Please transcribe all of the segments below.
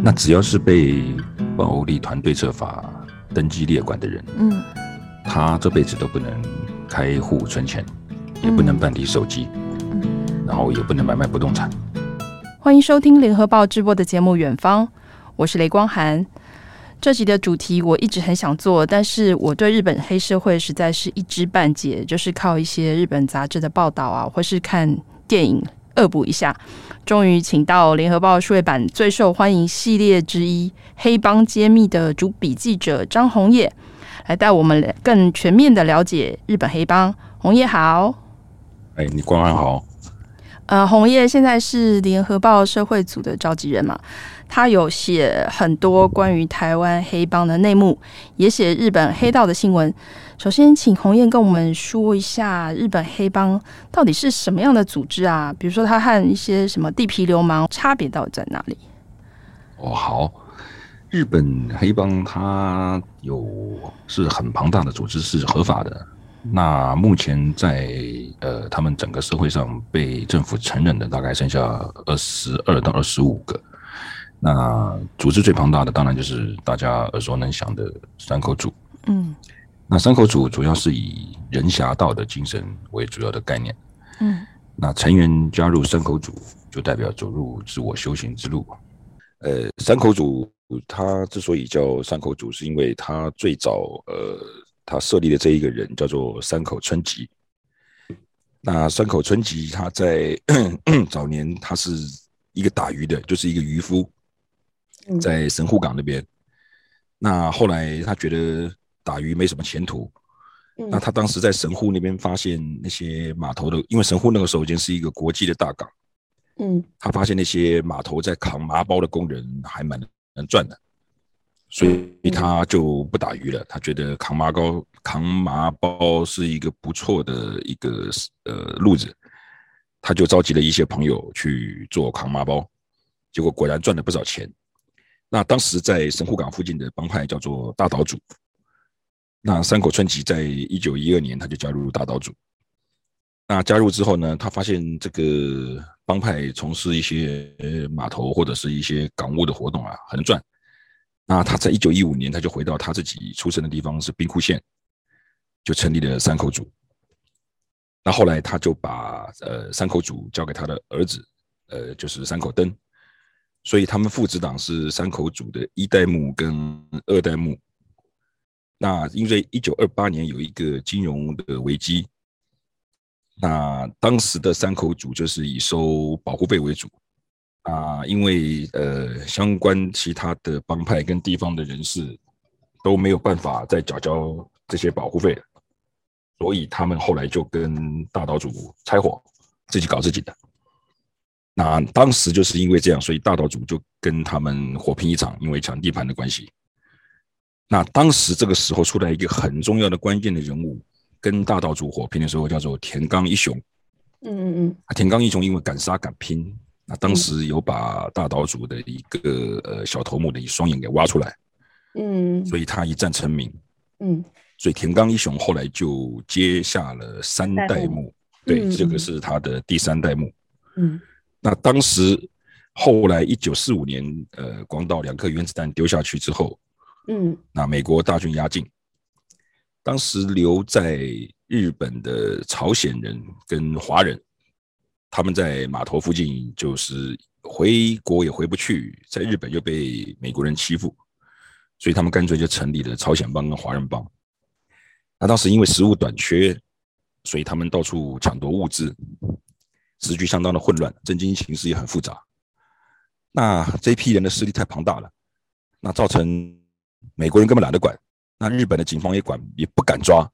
那只要是被暴力团对策法登记列管的人，嗯，他这辈子都不能开户存钱，也不能办理手机，嗯，然后也不能买卖不动产。欢迎收听联合报直播的节目《远方》，我是雷光涵。这集的主题我一直很想做，但是我对日本黑社会实在是一知半解，就是靠一些日本杂志的报道啊，或是看电影恶补一下。终于请到联合报数位版最受欢迎系列之一《黑帮揭秘》的主笔记者张红叶，来带我们更全面的了解日本黑帮。红叶好，哎，你光安好。呃，红叶现在是联合报社会组的召集人嘛？他有写很多关于台湾黑帮的内幕，也写日本黑道的新闻。首先，请弘业跟我们说一下日本黑帮到底是什么样的组织啊？比如说，他和一些什么地痞流氓差别到底在哪里？哦，好，日本黑帮它有是很庞大的组织，是合法的。那目前在呃，他们整个社会上被政府承认的大概剩下二十二到二十五个。那组织最庞大的当然就是大家耳熟能详的山口组。嗯，那山口组主要是以人侠道的精神为主要的概念。嗯，那成员加入山口组，就代表走入自我修行之路。呃，山口组他之所以叫山口组，是因为他最早呃，他设立的这一个人叫做山口春吉。那山口春吉他在 早年他是一个打鱼的，就是一个渔夫。在神户港那边，那后来他觉得打鱼没什么前途，那他当时在神户那边发现那些码头的，因为神户那个时候已经是一个国际的大港，嗯，他发现那些码头在扛麻包的工人还蛮能赚的，所以他就不打鱼了。他觉得扛麻包扛麻包是一个不错的一个呃路子，他就召集了一些朋友去做扛麻包，结果果然赚了不少钱。那当时在神户港附近的帮派叫做大岛组。那山口春吉在一九一二年他就加入大岛组。那加入之后呢，他发现这个帮派从事一些码头或者是一些港务的活动啊，很赚。那他在一九一五年他就回到他自己出生的地方是兵库县，就成立了山口组。那后来他就把呃山口组交给他的儿子，呃就是山口登。所以他们父子党是山口组的一代目跟二代目。那因为一九二八年有一个金融的危机，那当时的山口组就是以收保护费为主啊，因为呃相关其他的帮派跟地方的人士都没有办法再缴交这些保护费，所以他们后来就跟大岛组拆伙，自己搞自己的。那当时就是因为这样，所以大岛组就跟他们火拼一场，因为抢地盘的关系。那当时这个时候出来一个很重要的关键的人物，跟大岛组火拼的时候叫做田刚一雄。嗯嗯嗯。田刚一雄因为敢杀敢拼，那当时有把大岛组的一个呃小头目的一双眼给挖出来。嗯。所以他一战成名。嗯。所以田刚一雄后来就接下了三代目，对，这个是他的第三代目。嗯。那当时后来一九四五年，呃，广岛两颗原子弹丢下去之后，嗯，那美国大军压境，当时留在日本的朝鲜人跟华人，他们在码头附近就是回国也回不去，在日本又被美国人欺负，所以他们干脆就成立了朝鲜帮跟华人帮。那当时因为食物短缺，所以他们到处抢夺物资。时局相当的混乱，政经形势也很复杂。那这批人的势力太庞大了，那造成美国人根本懒得管，那日本的警方也管也不敢抓，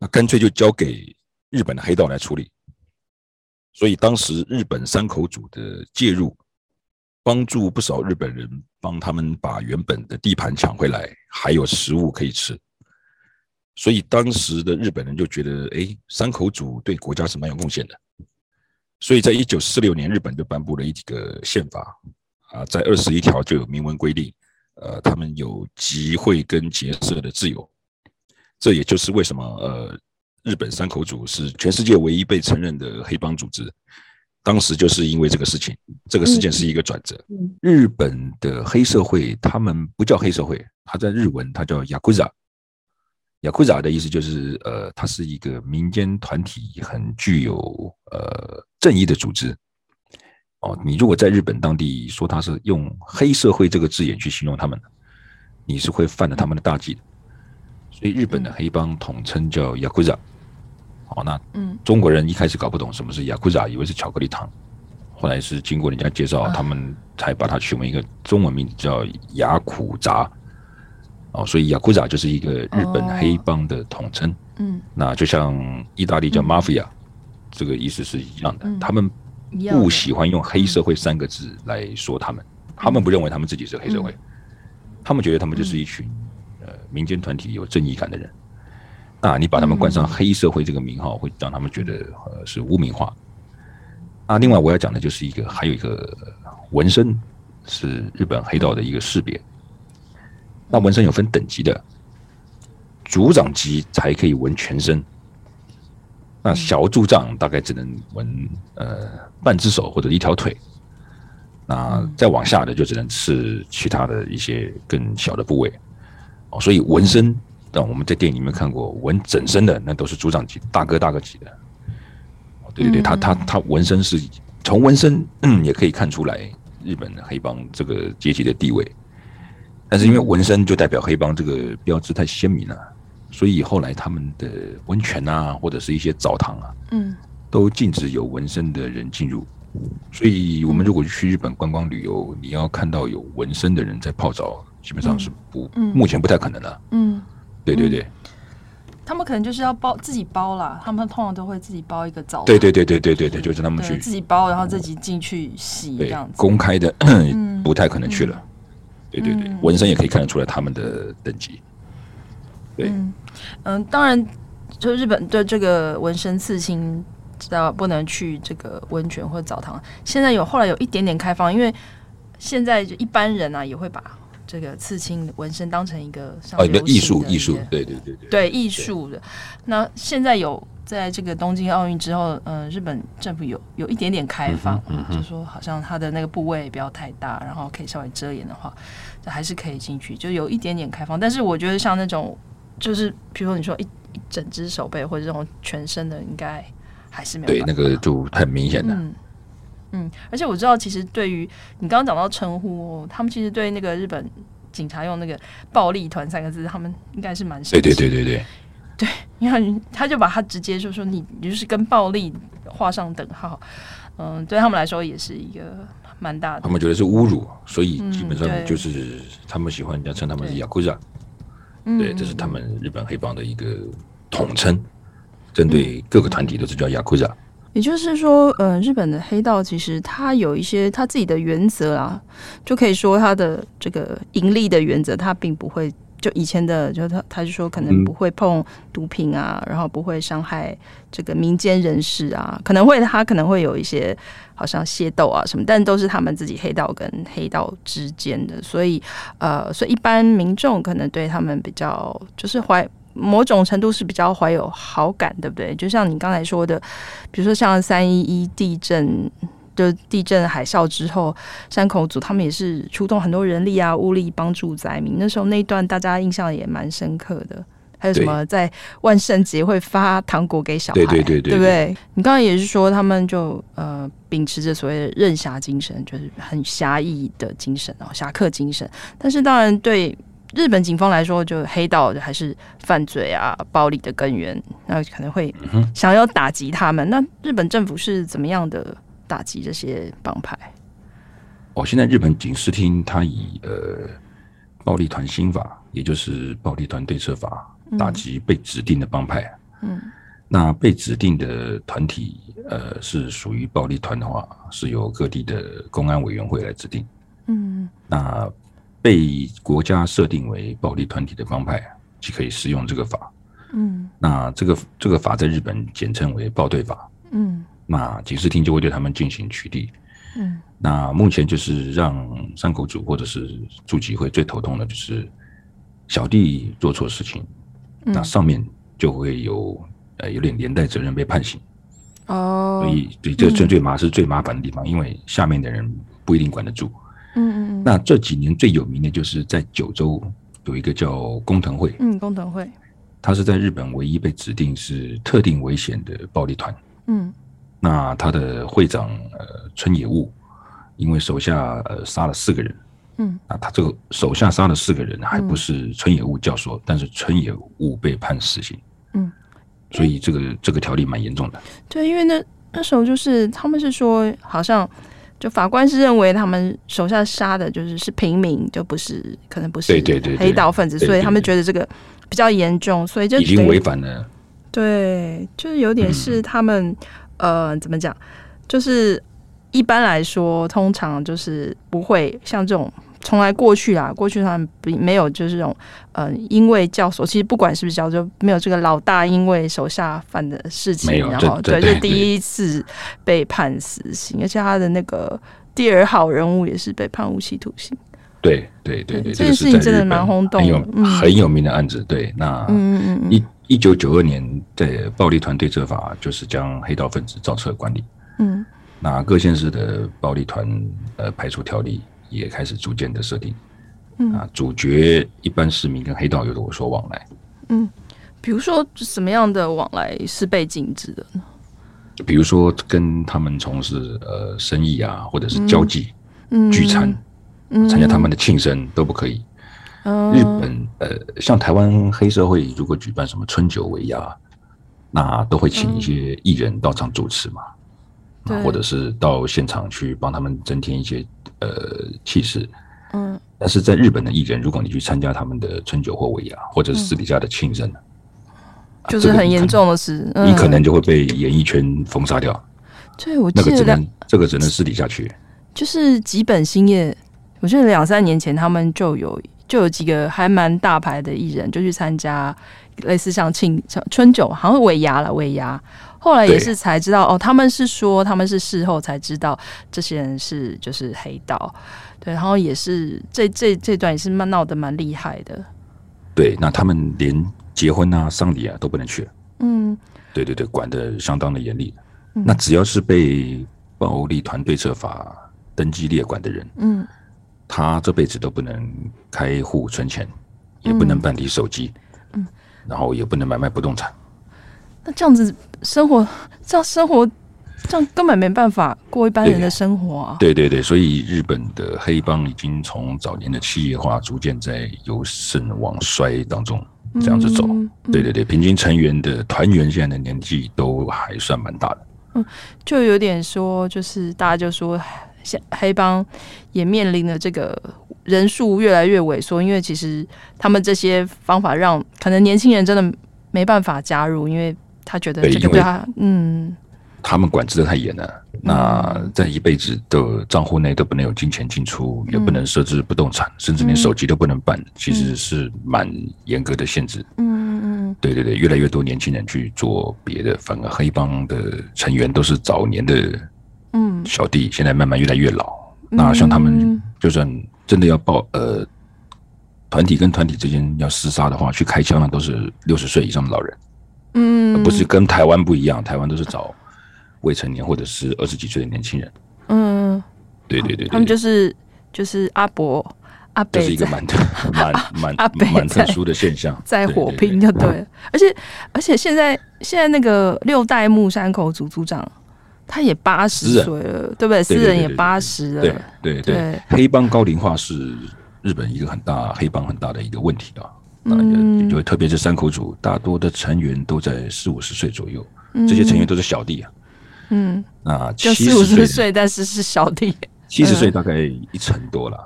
那干脆就交给日本的黑道来处理。所以当时日本山口组的介入，帮助不少日本人帮他们把原本的地盘抢回来，还有食物可以吃。所以当时的日本人就觉得，哎，山口组对国家是蛮有贡献的。所以在一九四六年，日本就颁布了一个宪法啊，在二十一条就有明文规定，呃，他们有集会跟结社的自由。这也就是为什么呃，日本山口组是全世界唯一被承认的黑帮组织。当时就是因为这个事情，这个事件是一个转折。日本的黑社会，他们不叫黑社会，他在日文它叫雅库扎。雅库扎的意思就是，呃，它是一个民间团体，很具有呃正义的组织。哦，你如果在日本当地说他是用黑社会这个字眼去形容他们，你是会犯了他们的大忌的。所以日本的黑帮统称叫雅库扎。好，那嗯，中国人一开始搞不懂什么是雅库扎，以为是巧克力糖，后来是经过人家介绍，他们才把它取为一个中文名字叫雅库扎。哦，所以雅库扎就是一个日本黑帮的统称。嗯，那就像意大利叫 mafia，这个意思是一样的。他们不喜欢用黑社会三个字来说他们，他们不认为他们自己是黑社会，他们觉得他们就是一群呃民间团体有正义感的人。那你把他们冠上黑社会这个名号，会让他们觉得呃是污名化。那另外我要讲的就是一个还有一个纹身是日本黑道的一个识别。那纹身有分等级的，组长级才可以纹全身。那小组长大概只能纹呃半只手或者一条腿。那再往下的就只能是其他的一些更小的部位。哦，所以纹身，但我们在电影里面看过纹整身的，那都是组长级大哥大哥级的。对对对，他他他纹身是从纹身嗯也可以看出来日本的黑帮这个阶级的地位。但是因为纹身就代表黑帮这个标志太鲜明了，所以后来他们的温泉啊，或者是一些澡堂啊，嗯，都禁止有纹身的人进入。所以我们如果去日本观光旅游，你要看到有纹身的人在泡澡，基本上是不，目前不太可能了。嗯，对对对，他们可能就是要包自己包啦，他们通常都会自己包一个澡。对对对对对对对，就是他们去自己包，然后自己进去洗这样子。公开的 不太可能去了。对对对，纹身也可以看得出来他们的等级。对，嗯，嗯，当然，就日本的这个纹身刺青，知道不能去这个温泉或澡堂。现在有后来有一点点开放，因为现在就一般人啊也会把这个刺青纹身当成一个哦一个艺术艺术，对对对对，对艺术的。那现在有。在这个东京奥运之后，嗯、呃，日本政府有有一点点开放，嗯嗯、就说好像它的那个部位不要太大，然后可以稍微遮掩的话，就还是可以进去，就有一点点开放。但是我觉得像那种，就是比如说你说一一整只手背或者这种全身的，应该还是没有。对，那个就很明显的。嗯嗯，而且我知道，其实对于你刚刚讲到称呼，他们其实对那个日本警察用那个“暴力团”三个字，他们应该是蛮。对对对对对。对，你看，他就把他直接就说你，你就是跟暴力画上等号，嗯，对他们来说也是一个蛮大的。他们觉得是侮辱，所以基本上就是他们喜欢人家称他们是雅库扎，对，这是他们日本黑帮的一个统称，针对各个团体都是叫 yakuza。也就是说，呃，日本的黑道其实他有一些他自己的原则啊，就可以说他的这个盈利的原则，他并不会。就以前的，就他他就说可能不会碰毒品啊，嗯、然后不会伤害这个民间人士啊，可能会他可能会有一些好像械斗啊什么，但都是他们自己黑道跟黑道之间的，所以呃，所以一般民众可能对他们比较就是怀某种程度是比较怀有好感，对不对？就像你刚才说的，比如说像三一一地震。就地震海啸之后，山口组他们也是出动很多人力啊、物力帮助灾民。那时候那一段大家印象也蛮深刻的。还有什么在万圣节会发糖果给小孩，对对对对，对不对？你刚刚也是说他们就呃秉持着所谓的任侠精神，就是很侠义的精神哦，侠客精神。但是当然对日本警方来说，就黑道还是犯罪啊、暴力的根源，那可能会想要打击他们。那日本政府是怎么样的？打击这些帮派。哦，现在日本警视厅它以呃暴力团新法，也就是暴力团对策法，打击被指定的帮派。嗯，那被指定的团体呃是属于暴力团的话，是由各地的公安委员会来指定。嗯，那被国家设定为暴力团体的帮派，即可以适用这个法。嗯，那这个这个法在日本简称为暴对法。嗯。那警视厅就会对他们进行取缔。嗯，那目前就是让山口组或者是组级会最头痛的就是小弟做错事情，嗯、那上面就会有呃有点连带责任被判刑。哦，所以对这这对麻是最麻烦的地方，嗯、因为下面的人不一定管得住。嗯嗯。那这几年最有名的就是在九州有一个叫工藤会，嗯，工藤会，他是在日本唯一被指定是特定危险的暴力团。嗯。那他的会长呃村野悟，因为手下呃杀了四个人。嗯。啊他这个手下杀了四个人，还不是村野悟教唆，嗯、但是村野悟被判死刑。嗯。所以这个这个条例蛮严重的。对，因为那那时候就是他们是说，好像就法官是认为他们手下杀的就是是平民，就不是可能不是黑道分子，所以他们觉得这个比较严重，所以就已经违反了。对，就是有点是他们、嗯、呃怎么讲，就是一般来说，通常就是不会像这种。从来过去啊，过去他们没有就是这种，呃，因为教唆，其实不管是不是教唆，没有这个老大因为手下犯的事情，然后对，就第一次被判死刑，而且他的那个第二号人物也是被判无期徒刑。对对对对，这件事情真的蛮轰动的，很有很有名的案子。对，那嗯嗯一一九九二年的暴力团对策法就是将黑道分子造册管理，嗯，那各县市的暴力团呃排除条例。也开始逐渐的设定，嗯。啊，主角一般市民跟黑道有所往来，嗯，比如说什么样的往来是被禁止的呢？比如说跟他们从事呃生意啊，或者是交际、嗯、聚餐、嗯、参加他们的庆生都不可以。嗯、日本呃，像台湾黑社会如果举办什么春酒尾牙，那都会请一些艺人到场主持嘛，嗯、或者是到现场去帮他们增添一些。呃，气势，嗯，但是在日本的艺人，如果你去参加他们的春酒或尾牙，或者是私底下的庆生，就是很严重的事，你可能就会被演艺圈封杀掉。对，我记得那个只能这个只能私底下去。就是吉本兴业，我记得两三年前他们就有就有几个还蛮大牌的艺人，就去参加类似像庆春酒，好像尾牙了尾牙。后来也是才知道哦，他们是说他们是事后才知道这些人是就是黑道，对，然后也是这这这段也是蛮闹得蛮厉害的。对，那他们连结婚啊、丧礼啊都不能去。嗯，对对对，管得相当的严厉。嗯、那只要是被暴力团对策法登记列管的人，嗯，他这辈子都不能开户存钱，也不能办理手机，嗯，然后也不能买卖不动产。那这样子生活，这样生活，这样根本没办法过一般人的生活啊！对对对，所以日本的黑帮已经从早年的企业化，逐渐在由盛往衰当中这样子走。嗯嗯、对对对，平均成员的团员现在的年纪都还算蛮大的。嗯，就有点说，就是大家就说，现黑帮也面临了这个人数越来越萎缩，因为其实他们这些方法让可能年轻人真的没办法加入，因为。他觉得这个对他，嗯，他们管制的太严了。那在一辈子的账户内都不能有金钱进出，也不能设置不动产，甚至连手机都不能办，其实是蛮严格的限制。嗯嗯对对对，越来越多年轻人去做别的，反而黑帮的成员都是早年的嗯小弟，现在慢慢越来越老。那像他们，就算真的要报呃团体跟团体之间要厮杀的话，去开枪的都是六十岁以上的老人。嗯，不是跟台湾不一样，台湾都是找未成年或者是二十几岁的年轻人。嗯，对对对，他们就是就是阿伯阿伯，这是一个蛮特蛮 蛮蛮特殊的现象，在火拼就对。而且而且现在现在那个六代目山口组组长，他也八十岁了，对不对？私人也八十了，对对对。黑帮高龄化是日本一个很大黑帮很大的一个问题啊。嗯，就特别是山口组，大多的成员都在四五十岁左右，这些成员都是小弟啊。嗯，那就四五十岁，但是是小弟，七十岁大概一成多了。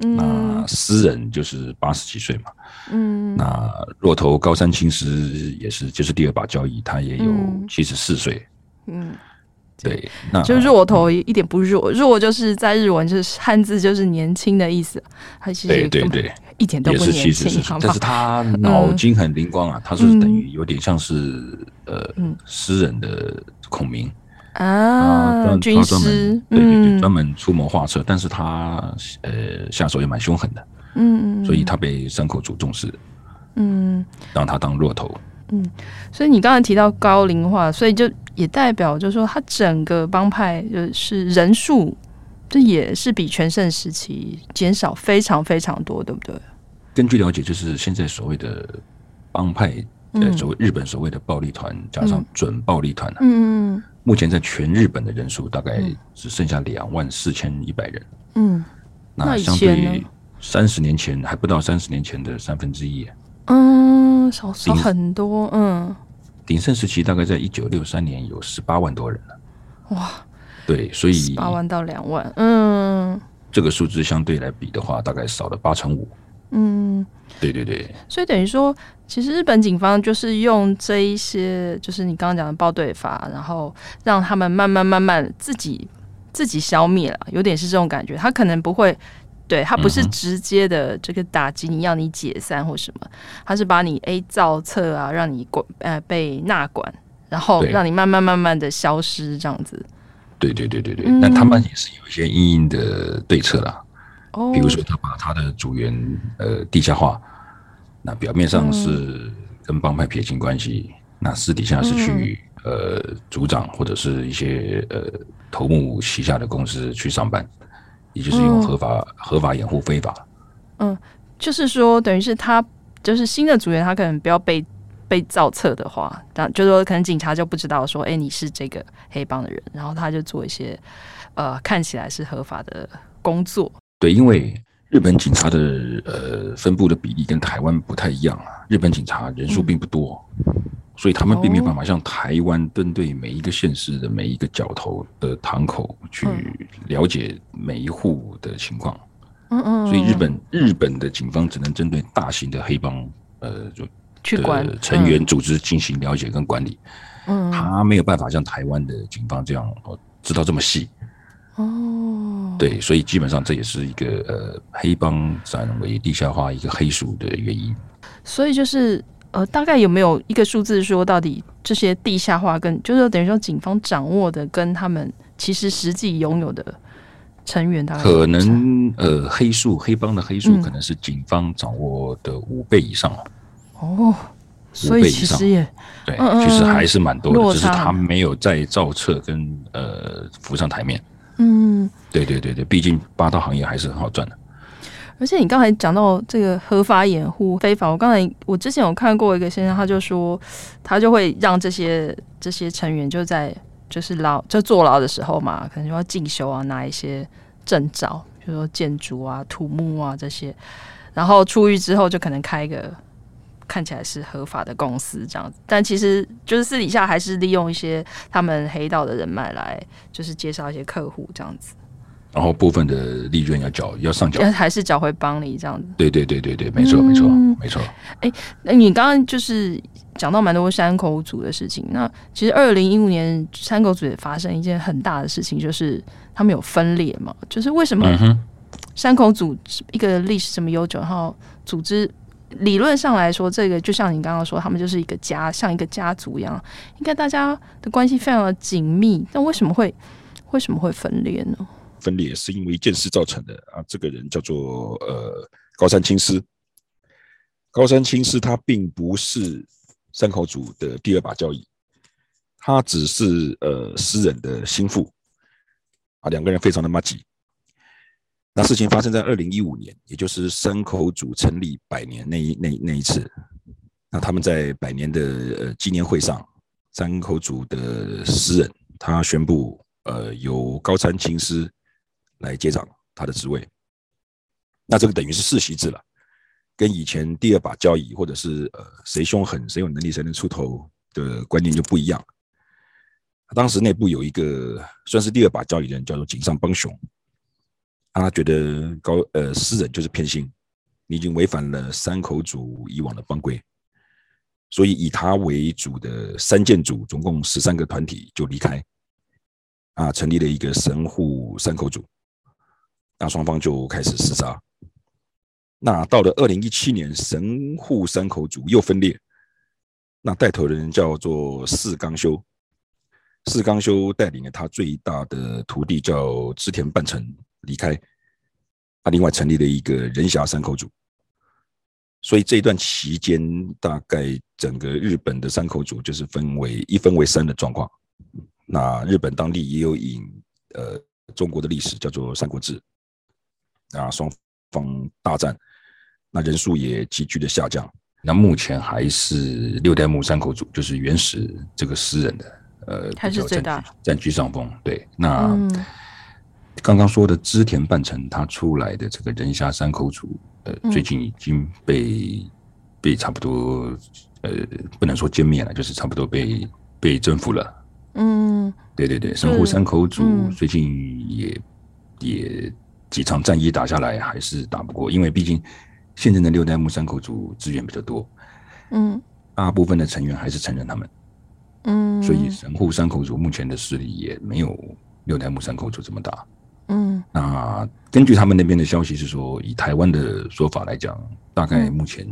那私人就是八十几岁嘛。嗯，那骆头高山青石也是，就是第二把交椅，他也有七十四岁。嗯，对，那就弱头一点不弱，弱就是在日文就是汉字就是年轻的意思，还是对对对。一点都不年轻，但是他脑筋很灵光啊，他是等于有点像是呃诗人的孔明啊，军师，对对对，专门出谋划策，但是他呃下手也蛮凶狠的，嗯，所以他被山口组重视，嗯，让他当弱头，嗯，所以你刚才提到高龄化，所以就也代表就是说，他整个帮派就是人数，这也是比全盛时期减少非常非常多，对不对？根据了解，就是现在所谓的帮派，呃，所谓日本所谓的暴力团，加上准暴力团，嗯，目前在全日本的人数大概只剩下两万四千一百人，嗯，那相对三十年前还不到三十年前的三分之一，嗯，少少很多，嗯。鼎盛时期大概在一九六三年有十八万多人了，哇，对，所以八万到两万，嗯，这个数字相对来比的话，大概少了八成五，嗯，对对对，所以等于说，其实日本警方就是用这一些，就是你刚刚讲的报对法，然后让他们慢慢慢慢自己自己消灭了，有点是这种感觉，他可能不会。对，他不是直接的这个打击你，要你解散或什么，他是把你 A 造册啊，让你管呃被纳管，然后让你慢慢慢慢的消失这样子。对对对对对，那、嗯、他们也是有一些硬硬的对策啦。哦，比如说他把他的组员呃地下化，那表面上是跟帮派撇清关系，嗯、那私底下是去、嗯、呃组长或者是一些呃头目旗下的公司去上班。也就是用合法、嗯、合法掩护非法。嗯，就是说，等于是他就是新的组员，他可能不要被被造册的话，但就是说可能警察就不知道说，哎、欸，你是这个黑帮的人，然后他就做一些呃看起来是合法的工作。对，因为日本警察的呃分布的比例跟台湾不太一样啊，日本警察人数并不多。嗯所以他们并没有办法像台湾针对每一个县市的每一个角头的堂口去了解每一户的情况。嗯嗯。所以日本日本的警方只能针对大型的黑帮，呃，就去管成员组织进行了解跟管理。嗯。他没有办法像台湾的警方这样哦知道这么细。哦。对，所以基本上这也是一个呃黑帮转为地下化一个黑数的原因。所以就是。呃，大概有没有一个数字说，到底这些地下化跟就是等于说警方掌握的跟他们其实实际拥有的成员，大概可能呃黑数黑帮的黑数可能是警方掌握的五倍以上。哦，所以其实也对，其实还是蛮多的，只是他没有在造册跟呃浮上台面。嗯，对对对对，毕竟八大行业还是很好赚的。而且你刚才讲到这个合法掩护非法，我刚才我之前有看过一个先生，他就说他就会让这些这些成员就在就是牢就坐牢的时候嘛，可能就要进修啊，拿一些证照，比如说建筑啊、土木啊这些，然后出狱之后就可能开一个看起来是合法的公司这样子，但其实就是私底下还是利用一些他们黑道的人脉来就是介绍一些客户这样子。然后部分的利润要缴，要上缴，还是缴回帮你这样子？对对对对对，没错没错没错。哎、嗯，那你刚刚就是讲到蛮多山口组的事情。那其实二零一五年山口组也发生一件很大的事情，就是他们有分裂嘛。就是为什么山口组一个历史这么悠久，然后组织理论上来说，这个就像你刚刚说，他们就是一个家，像一个家族一样，应该大家的关系非常的紧密。但为什么会为什么会分裂呢？分裂是因为一件事造成的啊！这个人叫做呃高山青司，高山青司他并不是山口组的第二把交椅，他只是呃私人的心腹啊，两个人非常的麻吉。那事情发生在二零一五年，也就是山口组成立百年那一那那一次，那他们在百年的呃纪念会上，山口组的诗人他宣布呃由高山青司。来接掌他的职位，那这个等于是世袭制了，跟以前第二把交椅或者是呃谁凶狠谁有能力谁能出头的观念就不一样。当时内部有一个算是第二把交椅的人叫做井上邦雄，他觉得高呃诗人就是偏心，你已经违反了山口组以往的帮规，所以以他为主的三件组总共十三个团体就离开，啊，成立了一个神户山口组。那双方就开始厮杀。那到了二零一七年，神户山口组又分裂。那带头人叫做四冈修，四冈修带领了他最大的徒弟叫织田半成离开。他另外成立了一个人狭山口组。所以这一段期间，大概整个日本的山口组就是分为一分为三的状况。那日本当地也有引呃中国的历史，叫做《三国志》。那双方大战，那人数也急剧的下降。那目前还是六代目山口组，就是原始这个诗人的呃，还是最大占据上风。对，那刚刚说的织田半城他出来的这个人虾山口组，呃，最近已经被、嗯、被差不多呃，不能说歼灭了，就是差不多被被征服了。嗯，对对对，神户山口组最近也、嗯、也几场战役打下来，还是打不过，因为毕竟。现在的六代目山口组资源比较多，嗯，大部分的成员还是承认他们，嗯，所以神户山口组目前的势力也没有六代目山口组这么大，嗯，那根据他们那边的消息是说，以台湾的说法来讲，大概目前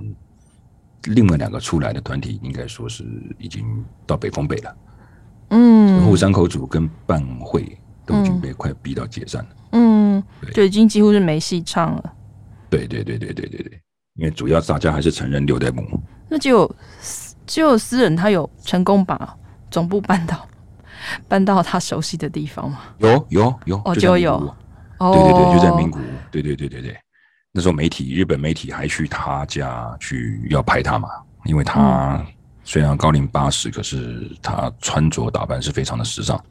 另外两个出来的团体应该说是已经到北风北了，嗯，神户山口组跟半会都已经被快逼到解散了，嗯，对，就已经几乎是没戏唱了。对对对对对对对，因为主要大家还是承认六代目。那只有只有私人他有成功把总部搬到 搬到他熟悉的地方吗？有有有哦，就有哦，对对对，就在名古屋。对对对对对，那时候媒体日本媒体还去他家去要拍他嘛，因为他虽然高龄八十，可是他穿着打扮是非常的时尚。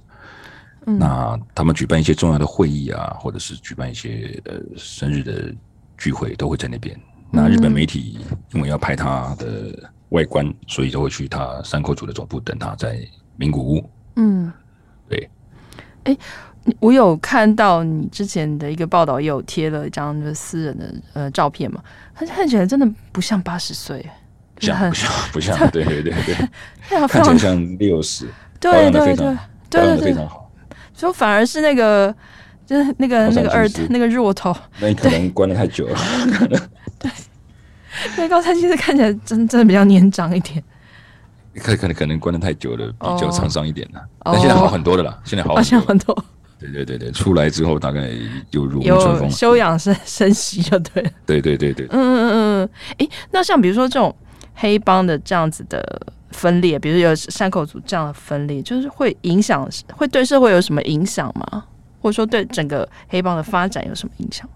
嗯，那他们举办一些重要的会议啊，或者是举办一些呃生日的。聚会都会在那边。那日本媒体因为要拍他的外观，所以就会去他山口组的总部等他在名古屋。嗯，对。哎，我有看到你之前的一个报道，也有贴了一张就是私人的呃照片嘛，他看起来真的不像八十岁，不像不像 不像，对对对对，看起来像六十，对对对对对对，非常好。所以反而是那个。就是那个那个二那个弱头，那你可能关的太久了。对，那高山其实看起来真真的比较年长一点。可可能可能关的太久了，比较沧桑一点了。但现在好很多的了，现在好很多。对对对对，出来之后大概就如沐春风，休养生生息就对了。对对对对，嗯嗯嗯嗯。哎，那像比如说这种黑帮的这样子的分裂，比如有山口组这样的分裂，就是会影响，会对社会有什么影响吗？或者说对整个黑帮的发展有什么影响？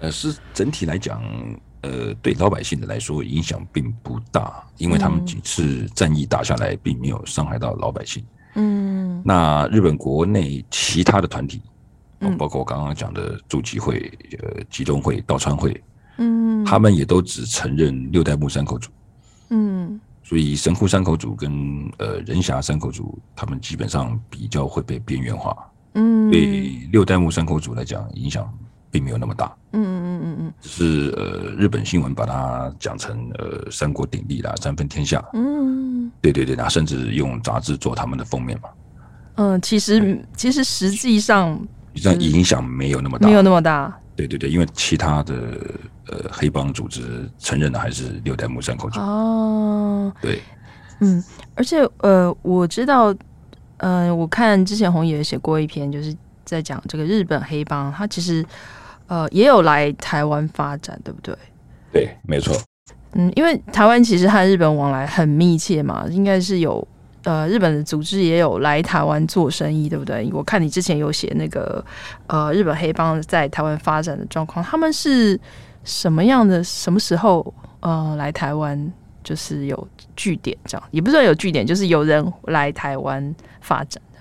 呃，是整体来讲，呃，对老百姓的来说影响并不大，因为他们几次战役打下来，并没有伤害到老百姓。嗯，那日本国内其他的团体，包括我刚刚讲的驻集会、呃，集中会、道川会，嗯，他们也都只承认六代目山口组。嗯，所以神户山口组跟呃人侠山口组，他们基本上比较会被边缘化。嗯，对六代目山口组来讲，影响并没有那么大。嗯嗯嗯嗯，只是呃，日本新闻把它讲成呃三国鼎立啦，三分天下。嗯，对对对，那甚至用杂志做他们的封面嘛。嗯，其实其实实际上，实际上影响没有那么大，没有那么大。对对对，因为其他的呃黑帮组织承认的还是六代目山口组。哦，对，嗯，而且呃，我知道。嗯、呃，我看之前红野写过一篇，就是在讲这个日本黑帮，他其实呃也有来台湾发展，对不对？对，没错。嗯，因为台湾其实和日本往来很密切嘛，应该是有呃日本的组织也有来台湾做生意，对不对？我看你之前有写那个呃日本黑帮在台湾发展的状况，他们是什么样的？什么时候呃来台湾？就是有据点这样，也不是说有据点，就是有人来台湾发展的。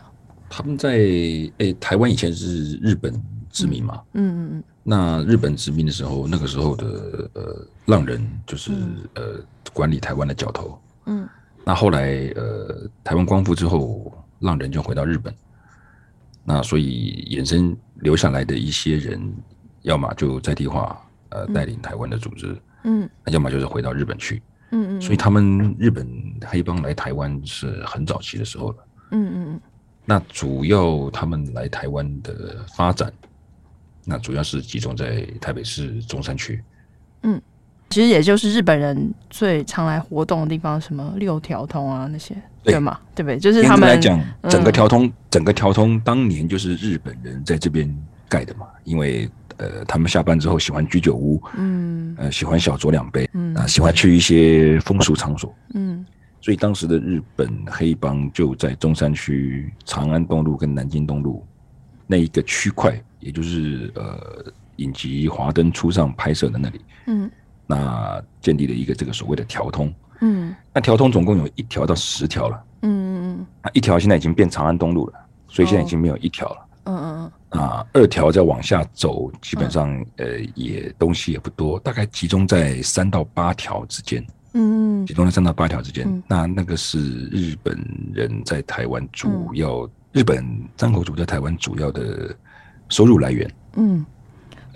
他们在诶、欸，台湾以前是日本殖民嘛，嗯嗯嗯。那日本殖民的时候，那个时候的呃浪人就是、嗯、呃管理台湾的角头，嗯。那后来呃台湾光复之后，浪人就回到日本，那所以衍生留下来的一些人，要么就在地化，呃带领台湾的组织，嗯，那要么就是回到日本去。嗯嗯，所以他们日本黑帮来台湾是很早期的时候了。嗯嗯嗯，那主要他们来台湾的发展，那主要是集中在台北市中山区。嗯，其实也就是日本人最常来活动的地方，什么六条通啊那些，对吗？对不对？就是他们来讲，整个条通，整个条通当年就是日本人在这边盖的嘛，因为。呃，他们下班之后喜欢居酒屋，嗯，呃，喜欢小酌两杯，嗯，啊，喜欢去一些风俗场所，嗯，所以当时的日本黑帮就在中山区长安东路跟南京东路那一个区块，也就是呃影集《华灯初上》拍摄的那里，嗯，那建立了一个这个所谓的条通，嗯，那条通总共有一条到十条了，嗯嗯嗯，那一条现在已经变长安东路了，所以现在已经没有一条了。哦嗯嗯嗯，啊，二条再往下走，基本上呃也东西也不多，大概集中在三到八条之间。嗯，集中在三到八条之间。那那个是日本人在台湾主要，日本张口主在台湾主要的收入来源。嗯。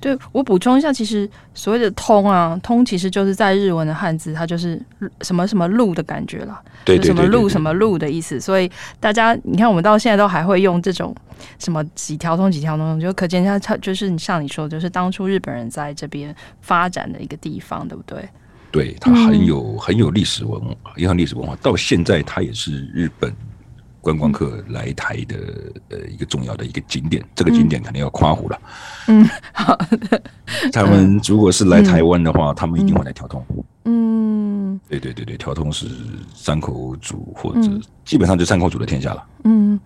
对，我补充一下，其实所谓的“通”啊，“通”其实就是在日文的汉字，它就是什么什么路的感觉了，对，对，对，对，对，什么路什么路的意思。所以大家，你看，我们到现在都还会用这种什么几条通、几条通，就可见它它就是像你说，就是当初日本人在这边发展的一个地方，对不对？对，它很有很有历史文化，也很历史文化，到现在它也是日本。观光客来台的呃一个重要的一个景点，这个景点肯定要夸湖了。嗯，好的。他们如果是来台湾的话，他们一定会来调通。嗯，对对对对，调通是山口组或者基本上就山口组的天下了。嗯，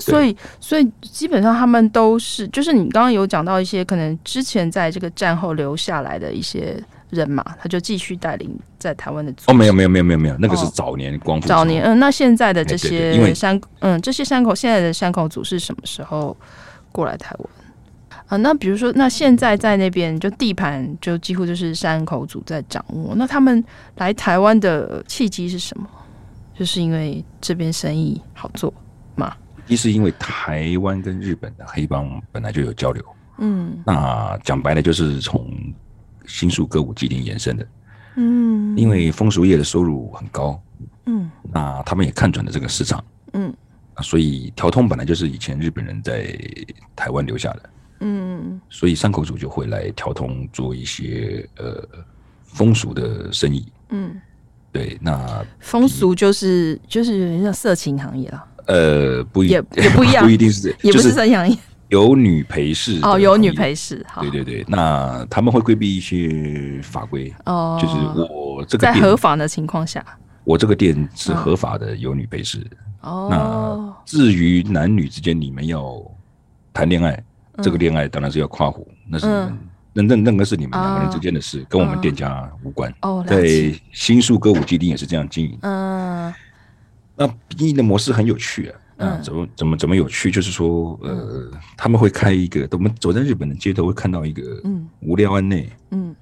所以所以基本上他们都是，就是你刚刚有讲到一些可能之前在这个战后留下来的一些。人嘛，他就继续带领在台湾的哦，没有没有没有没有没有，那个是早年光复。早年嗯，那现在的这些山嗯，这些山口现在的山口组是什么时候过来台湾啊？那比如说，那现在在那边就地盘就几乎就是山口组在掌握。那他们来台湾的契机是什么？就是因为这边生意好做嘛？一是因为台湾跟日本的黑帮本来就有交流，嗯，那讲白了就是从。新宿歌舞伎町延伸的，嗯，因为风俗业的收入很高，嗯，那他们也看准了这个市场，嗯，所以调通本来就是以前日本人在台湾留下的，嗯，所以山口组就会来调通做一些呃风俗的生意，嗯，对，那风俗就是就是像色情行业了，呃，不一也也不一样，不一定是，也不是色情行业。有女陪侍哦，有女陪侍，对对对，那他们会规避一些法规哦，就是我这个在合法的情况下，我这个店是合法的，有女陪侍。哦。那至于男女之间你们要谈恋爱，这个恋爱当然是要跨湖，那是你们那那那个是你们两个人之间的事，跟我们店家无关。哦。在新宿歌舞伎町也是这样经营，嗯，那经营的模式很有趣啊。嗯，怎么怎么怎么有趣？就是说，呃，他们会开一个，我们走在日本的街头会看到一个，嗯，无料案内，嗯，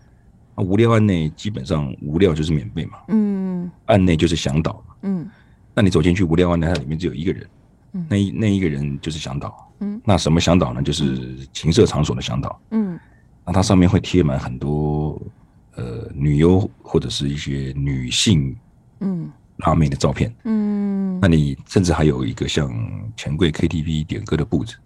啊，无料案内基本上无料就是免费嘛，嗯，案内就是向导，嗯，那你走进去无料案内，它里面只有一个人，嗯，那一那一个人就是向导，嗯，那什么向导呢？就是情色场所的向导，嗯，那它上面会贴满很多，呃，女优或者是一些女性，嗯。拉面的照片，嗯，那你甚至还有一个像钱柜 KTV 点歌的布置，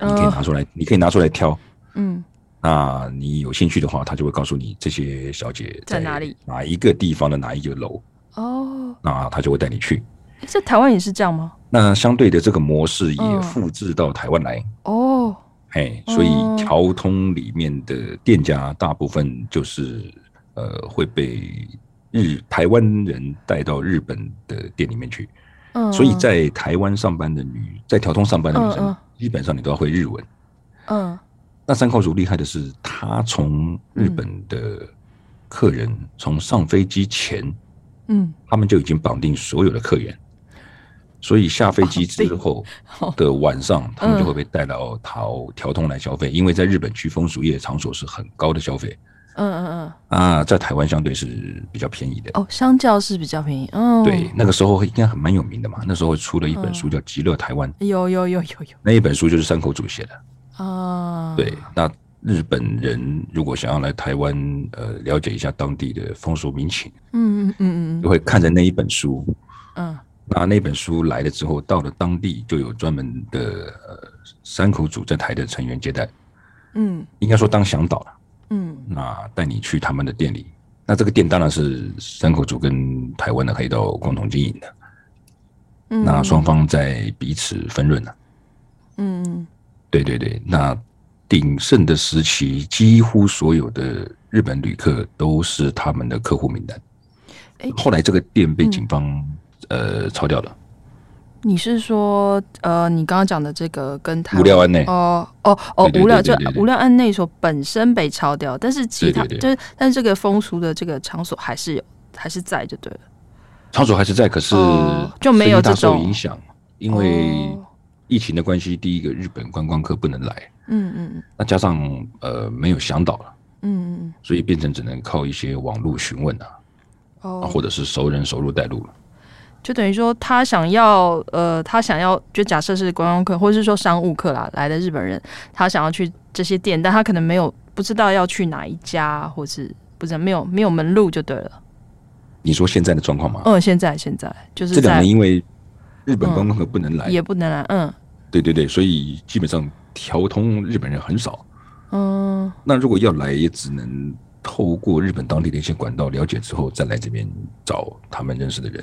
你可以拿出来，你可以拿出来挑，嗯，那你有兴趣的话，他就会告诉你这些小姐在哪里，哪一个地方的哪一个楼，哦，那他就会带你去。在台湾也是这样吗？那相对的这个模式也复制到台湾来，哦，嘿，所以调通里面的店家大部分就是呃会被。日台湾人带到日本的店里面去，嗯，所以在台湾上班的女，在条通上班的女生，基本上你都要会日文，嗯。那三口组厉害的是，他从日本的客人从上飞机前，嗯，他们就已经绑定所有的客源，所以下飞机之后的晚上，他们就会被带到条条通来消费，因为在日本区风俗业场所是很高的消费。嗯嗯嗯啊，在台湾相对是比较便宜的哦，相较是比较便宜。嗯，对，那个时候应该很蛮有名的嘛。那时候出了一本书叫《极乐台湾》，有有有有有。那一本书就是山口组写的啊。对，那日本人如果想要来台湾，呃，了解一下当地的风俗民情，嗯嗯嗯嗯，就会看着那一本书。嗯，那那本书来了之后，到了当地就有专门的呃山口组在台的成员接待。嗯，应该说当向导了。嗯，那带你去他们的店里，那这个店当然是山口组跟台湾的黑道共同经营的，嗯，那双方在彼此分润了，嗯，对对对，那鼎盛的时期，几乎所有的日本旅客都是他们的客户名单，后来这个店被警方呃抄掉的。你是说，呃，你刚刚讲的这个跟他无料案内。哦哦哦，无料就无料案内所本身被抄掉，但是其他就是，但是这个风俗的这个场所还是有，还是在就对了。场所还是在，可是就没有这种影响，因为疫情的关系，第一个日本观光客不能来，嗯嗯，那加上呃没有向导了，嗯嗯，所以变成只能靠一些网络询问啊，哦，或者是熟人熟路带路了。就等于说，他想要，呃，他想要，就假设是观光客，或者是说商务客啦，来的日本人，他想要去这些店，但他可能没有不知道要去哪一家，或是不知道没有没有门路就对了。你说现在的状况吗？嗯，现在现在就是这两年因为日本观光客不能来，嗯，也不能来，嗯，对对对，所以基本上调通日本人很少，嗯，那如果要来，也只能透过日本当地的一些管道了解之后，再来这边找他们认识的人。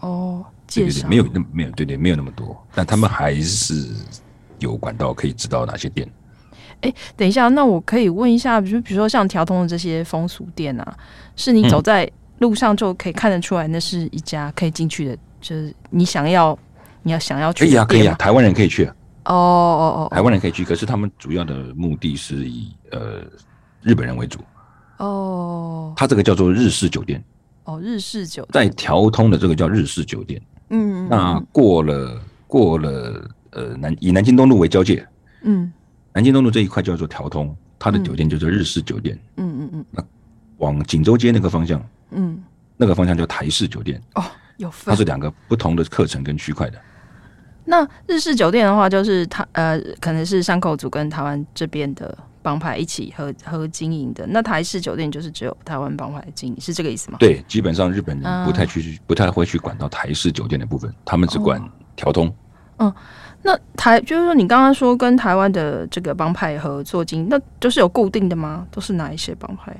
哦，介绍没有那么没有对对没有那么多，但他们还是有管道可以知道哪些店。哎，等一下，那我可以问一下，比如比如说像调通的这些风俗店啊，是你走在路上就可以看得出来，那是一家可以进去的，就是你想要你要想要去。可以啊，可以啊，台湾人可以去。哦哦哦，台湾人可以去，可是他们主要的目的是以呃日本人为主。哦，他这个叫做日式酒店。哦，日式酒店。在调通的这个叫日式酒店，嗯，那过了过了呃南以南京东路为交界，嗯，南京东路这一块叫做调通，它的酒店就叫做日式酒店，嗯嗯嗯，那往锦州街那个方向，嗯，那个方向叫台式酒店，哦，有分，它是两个不同的课程跟区块的。那日式酒店的话，就是它呃，可能是山口组跟台湾这边的。帮派一起合合经营的，那台式酒店就是只有台湾帮派经营，是这个意思吗？对，基本上日本人不太去，嗯、不太会去管到台式酒店的部分，他们只管调通。嗯，那台就是说，你刚刚说跟台湾的这个帮派合作经营，那就是有固定的吗？都是哪一些帮派？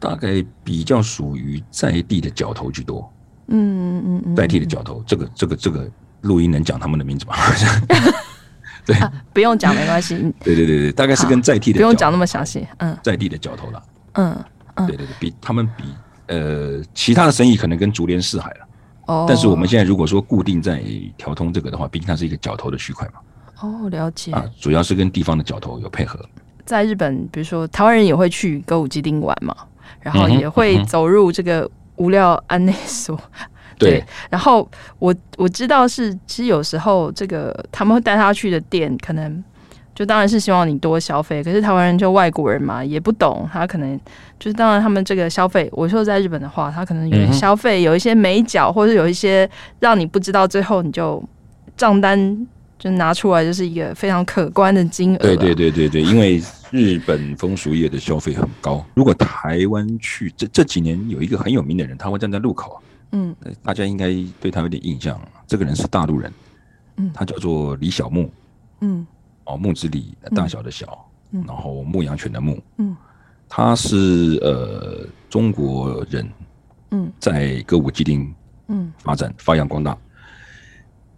大概比较属于在地的角头居多。嗯嗯嗯，在地的角头，这个这个这个录音能讲他们的名字吗？对、啊，不用讲，没关系。对对对对，大概是跟在地的，不用讲那么详细。嗯，在地的角头了。嗯嗯，对对对，比他们比呃其他的生意可能跟竹联四海了。哦。但是我们现在如果说固定在调通这个的话，毕竟它是一个角头的区块嘛。哦，了解。啊，主要是跟地方的角头有配合。在日本，比如说台湾人也会去歌舞伎町玩嘛，然后也会走入这个无料安内所。对，对，然后我我知道是，其实有时候这个他们会带他去的店，可能就当然是希望你多消费。可是台湾人就外国人嘛，也不懂，他可能就是当然他们这个消费，我说在日本的话，他可能有消费有一些没缴，或者有一些让你不知道，最后你就账单就拿出来就是一个非常可观的金额。对对对对对，因为日本风俗业的消费很高。如果台湾去这这几年有一个很有名的人，他会站在路口啊。嗯，大家应该对他有点印象。这个人是大陆人，嗯，他叫做李小牧，嗯，哦，木子李，大小的小，嗯，然后牧羊犬的牧，嗯，他是呃中国人，嗯，在歌舞伎町，嗯，发展发扬光大。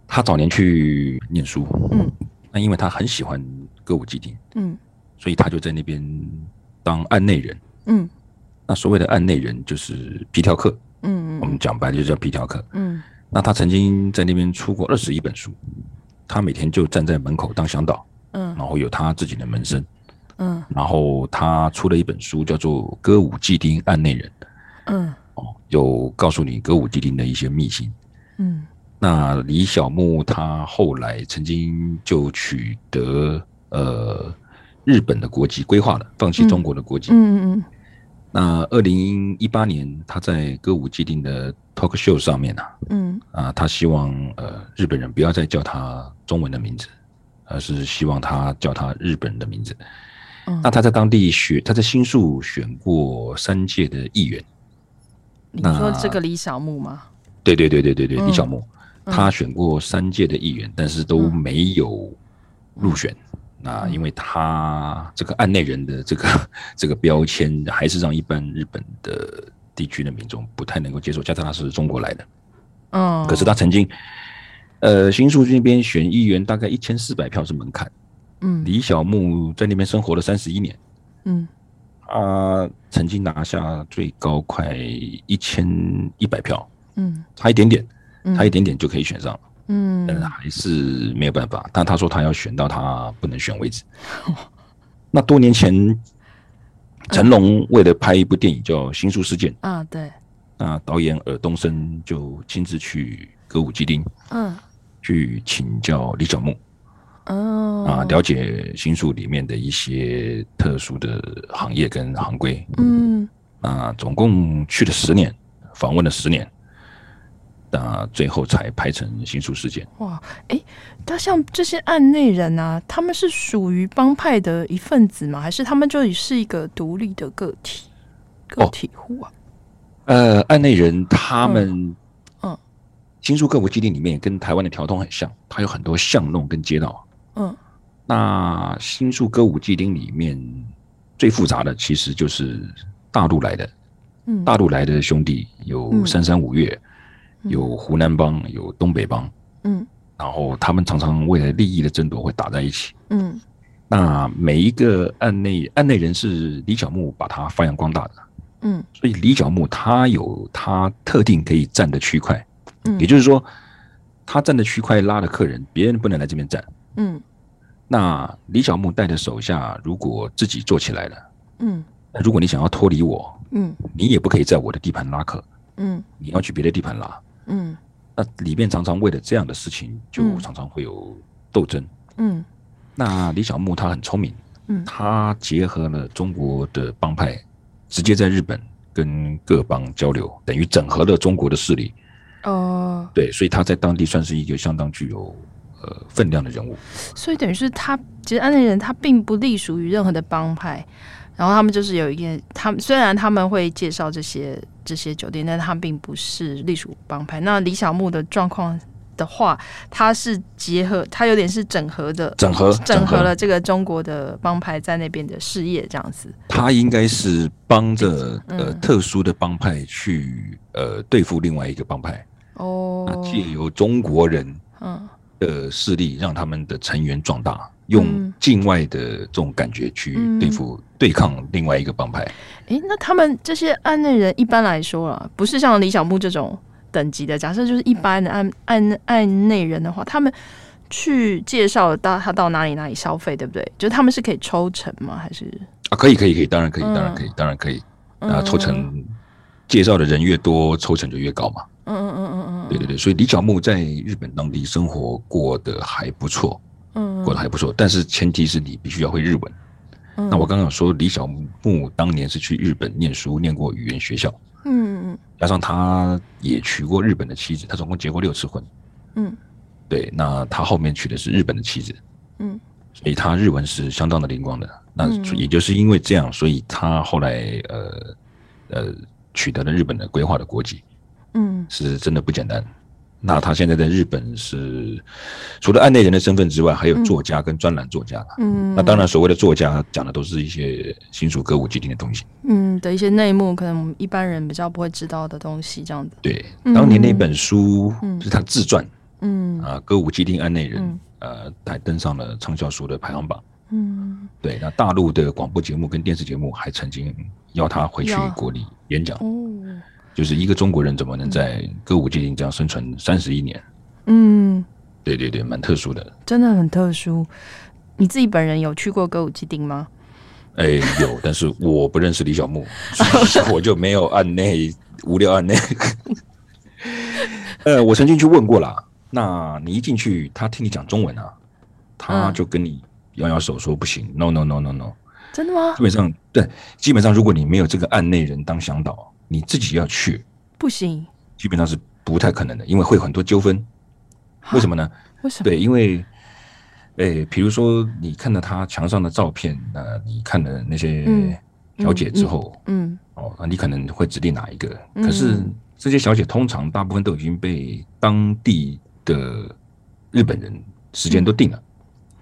他早年去念书，嗯，那因为他很喜欢歌舞伎町，嗯，所以他就在那边当案内人，嗯，那所谓的案内人就是皮条客。嗯，我们讲白了就叫皮条客。嗯，那他曾经在那边出过二十一本书，他每天就站在门口当向导。嗯，然后有他自己的门生。嗯，然后他出了一本书叫做《歌舞伎町案内人》。嗯，哦，有告诉你歌舞伎町的一些秘辛。嗯，那李小牧他后来曾经就取得呃日本的国籍，规划了，放弃中国的国籍。嗯嗯。嗯那二零一八年，他在歌舞伎町的 talk show 上面啊，嗯啊，他希望呃日本人不要再叫他中文的名字，而是希望他叫他日本人的名字。嗯，那他在当地选，他在新宿选过三届的议员。你说这个李小牧吗？对对对对对对，嗯、李小牧，他选过三届的议员，嗯、但是都没有入选。那因为他这个案内人的这个 这个标签，还是让一般日本的地区的民众不太能够接受，加上他是中国来的，嗯，可是他曾经，呃，新宿这边选议员大概一千四百票是门槛，嗯，李小牧在那边生活了三十一年，嗯，他曾经拿下最高快一千一百票，嗯，差一点点，差一点点就可以选上，嗯，但是还是没有办法。但他说他要选到他不能选为止。那多年前，成龙为了拍一部电影叫《新宿事件》啊，对，那导演尔冬升就亲自去歌舞伎町，嗯，去请教李小牧。哦，啊，了解新宿里面的一些特殊的行业跟行规，嗯，啊，总共去了十年，访问了十年，那最后才拍成新宿事件。哇，哎、欸，那像这些案内人啊，他们是属于帮派的一份子吗？还是他们就是一个独立的个体个体户啊？呃，案内人他们，嗯，新宿歌舞伎町里面跟台湾的条通很像，它有很多巷弄跟街道。嗯，那新宿歌舞伎町里面最复杂的其实就是大陆来的，嗯，大陆来的兄弟有三山五岳，有湖南帮，有东北帮，嗯，然后他们常常为了利益的争夺会打在一起，嗯，那每一个案内案内人是李小牧把他发扬光大的，嗯，所以李小牧他有他特定可以站的区块，嗯，也就是说他站的区块拉的客人，别人不能来这边站。嗯，那李小牧带的手下如果自己做起来了，嗯，那如果你想要脱离我，嗯，你也不可以在我的地盘拉客，嗯，你要去别的地盘拉，嗯，那里面常常为了这样的事情，就常常会有斗争，嗯，那李小牧他很聪明，嗯，他结合了中国的帮派，直接在日本跟各帮交流，等于整合了中国的势力，哦，对，所以他在当地算是一个相当具有。呃，分量的人物，所以等于是他，其实安内人他并不隶属于任何的帮派，然后他们就是有一个，他们虽然他们会介绍这些这些酒店，但他并不是隶属帮派。那李小牧的状况的话，他是结合，他有点是整合的，整合整合了这个中国的帮派在那边的事业，这样子。他应该是帮着呃特殊的帮派去呃对付另外一个帮派哦，借由中国人嗯。的势力让他们的成员壮大，用境外的这种感觉去对付、嗯、对抗另外一个帮派。诶，那他们这些案内人一般来说啊，不是像李小牧这种等级的。假设就是一般的案案案内人的话，他们去介绍到他到哪里哪里消费，对不对？就他们是可以抽成吗？还是啊，可以可以可以，当然可以，当然可以，当然可以。啊，抽成介绍的人越多，抽成就越高嘛。嗯嗯嗯嗯嗯，对对对，所以李小牧在日本当地生活过得还不错，嗯，过得还不错，但是前提是你必须要会日文。嗯，那我刚刚有说李小牧当年是去日本念书，念过语言学校，嗯。嗯，加上他也娶过日本的妻子，他总共结过六次婚，嗯，对，那他后面娶的是日本的妻子，嗯，所以他日文是相当的灵光的。那也就是因为这样，所以他后来呃呃取得了日本的规划的国籍。嗯，是真的不简单。那他现在在日本是除了案内人的身份之外，还有作家跟专栏作家。嗯，那当然，所谓的作家讲的都是一些新宿歌舞伎町的东西。嗯，的一些内幕，可能一般人比较不会知道的东西，这样子。对，当年那本书是他自传。嗯啊，歌舞伎町案内人，呃，还登上了畅销书的排行榜。嗯，对。那大陆的广播节目跟电视节目还曾经邀他回去国立演讲。哦。就是一个中国人怎么能在歌舞伎町这样生存三十一年？嗯，对对对，蛮特殊的，真的很特殊。你自己本人有去过歌舞伎町吗？哎，有，但是我不认识李小牧，所以我就没有案内无聊案内。呃，我曾经去问过了，那你一进去，他听你讲中文啊，他就跟你摇摇手说不行，no no no no no，真的吗？基本上对，基本上如果你没有这个案内人当向导。你自己要去不行，基本上是不太可能的，因为会有很多纠纷。为什么呢？为什么？对，因为，诶、欸，比如说你看到他墙上的照片，那你看了那些小姐之后，嗯，嗯，嗯，哦，你可能会指定哪一个？可是这些小姐通常大部分都已经被当地的日本人时间都定了，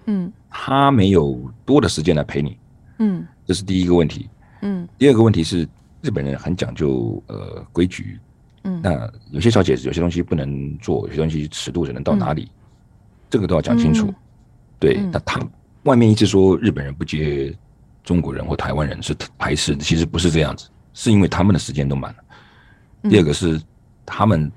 嗯，他没有多的时间来陪你，嗯，这是第一个问题，嗯，第二个问题是。日本人很讲究呃规矩，嗯，那有些小姐有些东西不能做，有些东西尺度只能到哪里，嗯、这个都要讲清楚。嗯、对，那他外面一直说日本人不接中国人或台湾人是排斥的，其实不是这样子，是因为他们的时间都满了。第二个是他们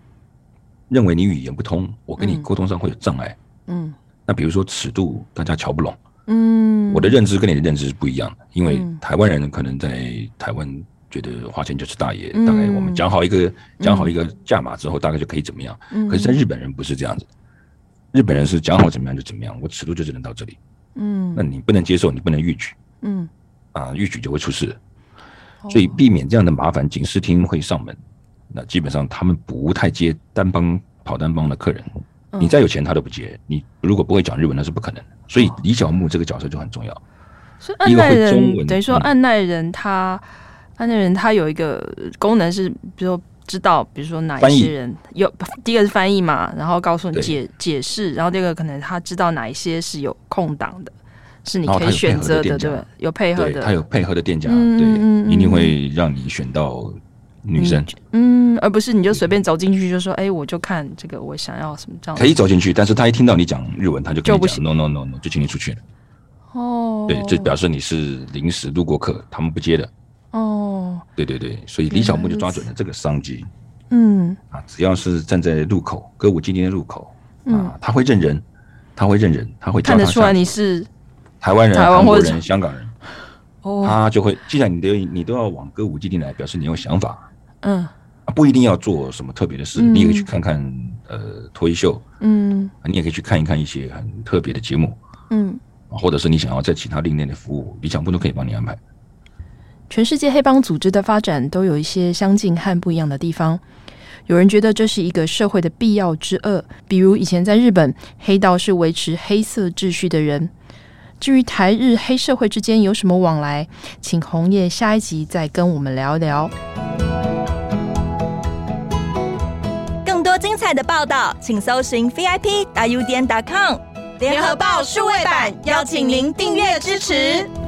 认为你语言不通，我跟你沟通上会有障碍。嗯，那比如说尺度大家瞧不拢。嗯，我的认知跟你的认知是不一样的，因为台湾人可能在台湾觉得花钱就是大爷，大概我们讲好一个讲好一个价码之后，大概就可以怎么样。可是，在日本人不是这样子，日本人是讲好怎么样就怎么样，我尺度就只能到这里。嗯，那你不能接受，你不能逾矩。嗯，啊，逾矩就会出事。所以避免这样的麻烦，警视厅会上门。那基本上他们不太接单帮跑单帮的客人。你再有钱他都不接，你如果不会讲日文那是不可能的。所以李小牧这个角色就很重要。所以按捺人等于说按耐人他按捺人他有一个功能是，比如说知道，比如说哪一些人有第一个是翻译嘛，然后告诉你解解释，然后第二个可能他知道哪一些是有空档的，是你可以选择的，对，有配合的，他有配合的店家，对，一定会让你选到。女生，嗯，而不是你就随便走进去就说，哎，我就看这个，我想要什么这样。可以走进去，但是他一听到你讲日文，他就跟你讲 no no no no，就请你出去了。哦，对，就表示你是临时路过客，他们不接的。哦，对对对，所以李小牧就抓准了这个商机。嗯，啊，只要是站在路口歌舞伎町的路口，啊，他会认人，他会认人，他会看得出来你是台湾人、韩国人、香港人。哦，他就会，既然你都你都要往歌舞伎町来，表示你有想法。嗯，啊，不一定要做什么特别的事，你也可以去看看呃脱衣秀，嗯，你也可以去看一看一些很特别的节目，嗯，或者是你想要在其他另类的服务，李小牧都可以帮你安排。全世界黑帮组织的发展都有一些相近和不一样的地方，有人觉得这是一个社会的必要之恶，比如以前在日本，黑道是维持黑色秩序的人。至于台日黑社会之间有什么往来，请红叶下一集再跟我们聊聊。更多精彩的报道，请搜寻 VIP 大 U 点 com 联合报数位版，邀请您订阅支持。